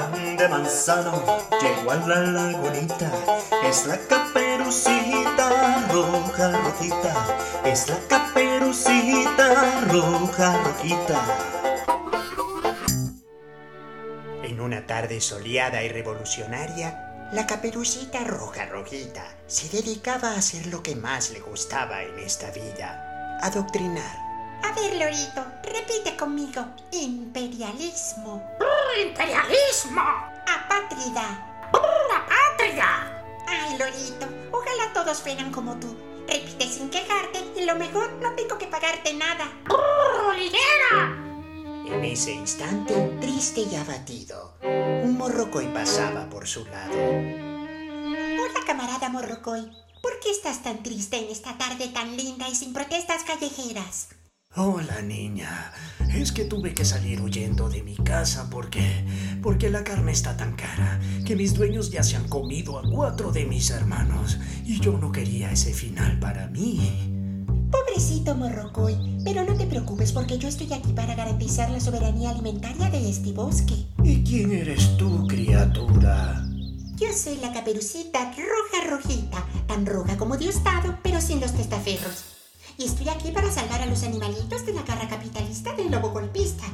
Juan de Manzano llegó a la lagunita. Es la caperucita roja, rojita. Es la caperucita roja, rojita. En una tarde soleada y revolucionaria, la caperucita roja rojita se dedicaba a hacer lo que más le gustaba en esta vida, adoctrinar. A ver, Lorito, repite conmigo. Imperialismo. ¡Imperialismo! Apátrida. ¡Apátrida! Ay, Lorito, ojalá todos fueran como tú. Repite sin quejarte y lo mejor no tengo que pagarte nada. ¡Lidera! En ese instante, triste y abatido, un morrocoy pasaba por su lado. Hola, camarada Morrocoy. ¿Por qué estás tan triste en esta tarde tan linda y sin protestas callejeras? Hola niña, es que tuve que salir huyendo de mi casa porque porque la carne está tan cara que mis dueños ya se han comido a cuatro de mis hermanos y yo no quería ese final para mí. Pobrecito Morrocoy, pero no te preocupes porque yo estoy aquí para garantizar la soberanía alimentaria de este bosque. ¿Y quién eres tú, criatura? Yo soy la caperucita roja rojita, tan roja como Diosdado, pero sin los testaferros. Y estoy aquí para salvar a los animalitos de la garra capitalista del lobo golpista.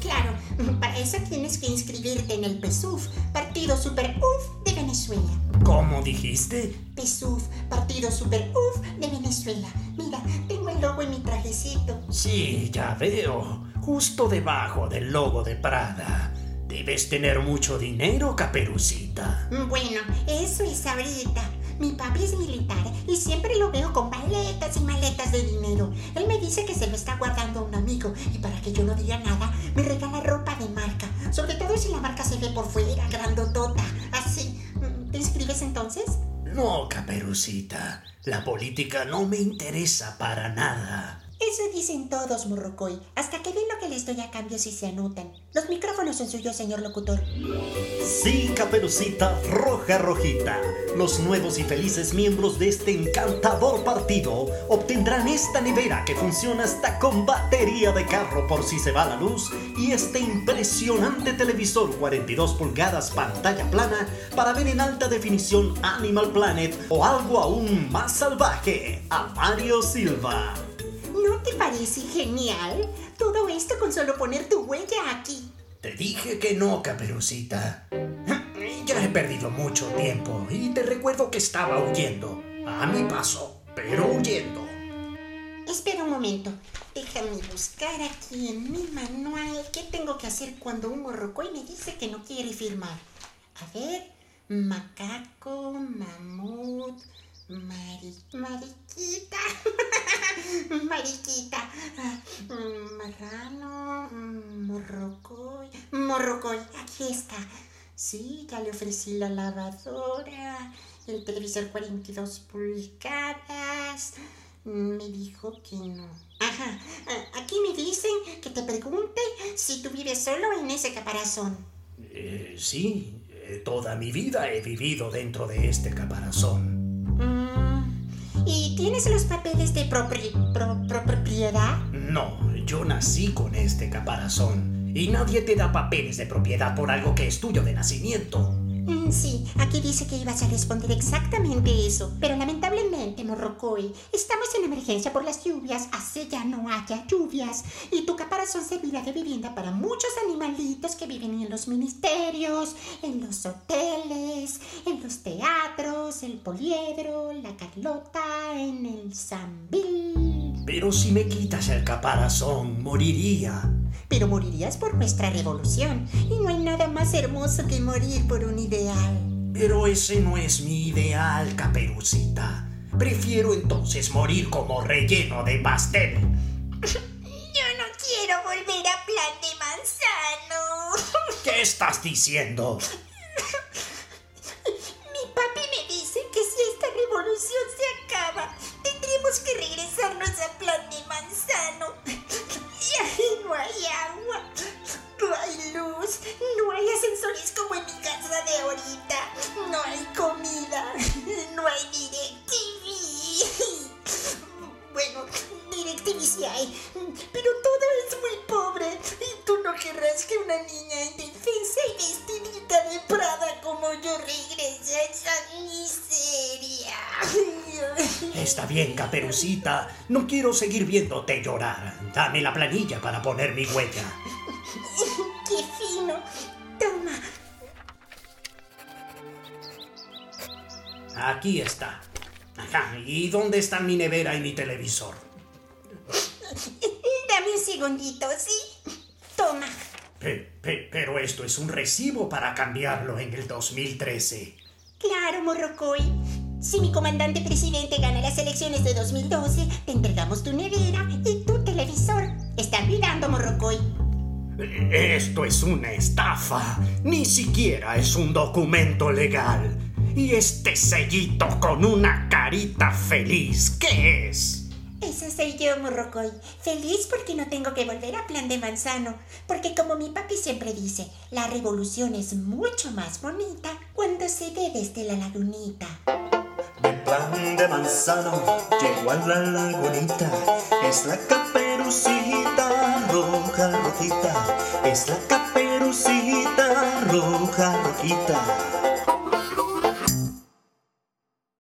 Claro, para eso tienes que inscribirte en el PSUV, Partido Super UF de Venezuela. ¿Cómo dijiste? PSUV, Partido Super UF de Venezuela. Mira, tengo el logo en mi trajecito. Sí, ya veo, justo debajo del logo de Prada. Debes tener mucho dinero, caperucita. Bueno, eso es ahorita. Mi papi es militar y siempre lo veo con maletas y maletas de dinero. Él me dice que se lo está guardando a un amigo y para que yo no diga nada, me regala ropa de marca. Sobre todo si la marca se ve por fuera, grandotota. Así. ¿Te inscribes entonces? No, caperucita, la política no me interesa para nada. Eso dicen todos, Morrocoy. Hasta que ven lo que les doy a cambio si se anotan. Los micrófonos son suyos, señor locutor. Sí, caperucita roja, rojita. Los nuevos y felices miembros de este encantador partido obtendrán esta nevera que funciona hasta con batería de carro por si se va la luz y este impresionante televisor 42 pulgadas pantalla plana para ver en alta definición Animal Planet o algo aún más salvaje a Mario Silva. ¿No te parece genial? Todo esto con solo poner tu huella aquí. Te dije que no, caperucita. Ya he perdido mucho tiempo y te recuerdo que estaba huyendo. A mi paso, pero huyendo. Espera un momento. Déjame buscar aquí en mi manual qué tengo que hacer cuando un morrocoy me dice que no quiere firmar. A ver, macaco, mamut, mari, mariquita, mariquita, mm, marrano, mm, morrocoy, morrocoy, aquí está. Sí, ya le ofrecí la lavadora, el televisor 42 pulgadas. Me dijo que no. Ajá, aquí me dicen que te pregunte si tú vives solo en ese caparazón. Eh, sí, eh, toda mi vida he vivido dentro de este caparazón. Mm, ¿Y tienes los papeles de propri- pro- pro- propiedad? No, yo nací con este caparazón. Y nadie te da papeles de propiedad por algo que es tuyo de nacimiento. Mm, sí, aquí dice que ibas a responder exactamente eso, pero lamentablemente, Morrocoy, estamos en emergencia por las lluvias, hace ya no haya lluvias, y tu caparazón servirá de vivienda para muchos animalitos que viven en los ministerios, en los hoteles, en los teatros, el poliedro, la Carlota, en el Sambil. Pero si me quitas el caparazón, moriría. Pero morirías por nuestra revolución, y no hay nada más hermoso que morir por un ideal. Pero ese no es mi ideal, caperucita. Prefiero entonces morir como relleno de pastel. Yo no quiero volver a plan de manzano. ¿Qué estás diciendo? Una niña indefensa y vestidita yo regreso a esa miseria. Está bien, Caperucita. No quiero seguir viéndote llorar. Dame la planilla para poner mi huella. ¡Qué fino! Toma. Aquí está. Ajá, ¿y dónde están mi nevera y mi televisor? Dame un segundito, ¿sí? Toma. Pe- pe- pero esto es un recibo para cambiarlo en el 2013. Claro, Morrocoy. Si mi comandante presidente gana las elecciones de 2012, te entregamos tu nevera y tu televisor. Están mirando, Morrocoy. Esto es una estafa. Ni siquiera es un documento legal. Y este sellito con una carita feliz, ¿qué es? Soy yo, Morrocoy. Feliz porque no tengo que volver a plan de manzano. Porque como mi papi siempre dice, la revolución es mucho más bonita cuando se ve desde la lagunita. Mi plan de manzano llegó a la lagunita. Es la caperucita roja, rojita. Es la caperucita roja, rojita.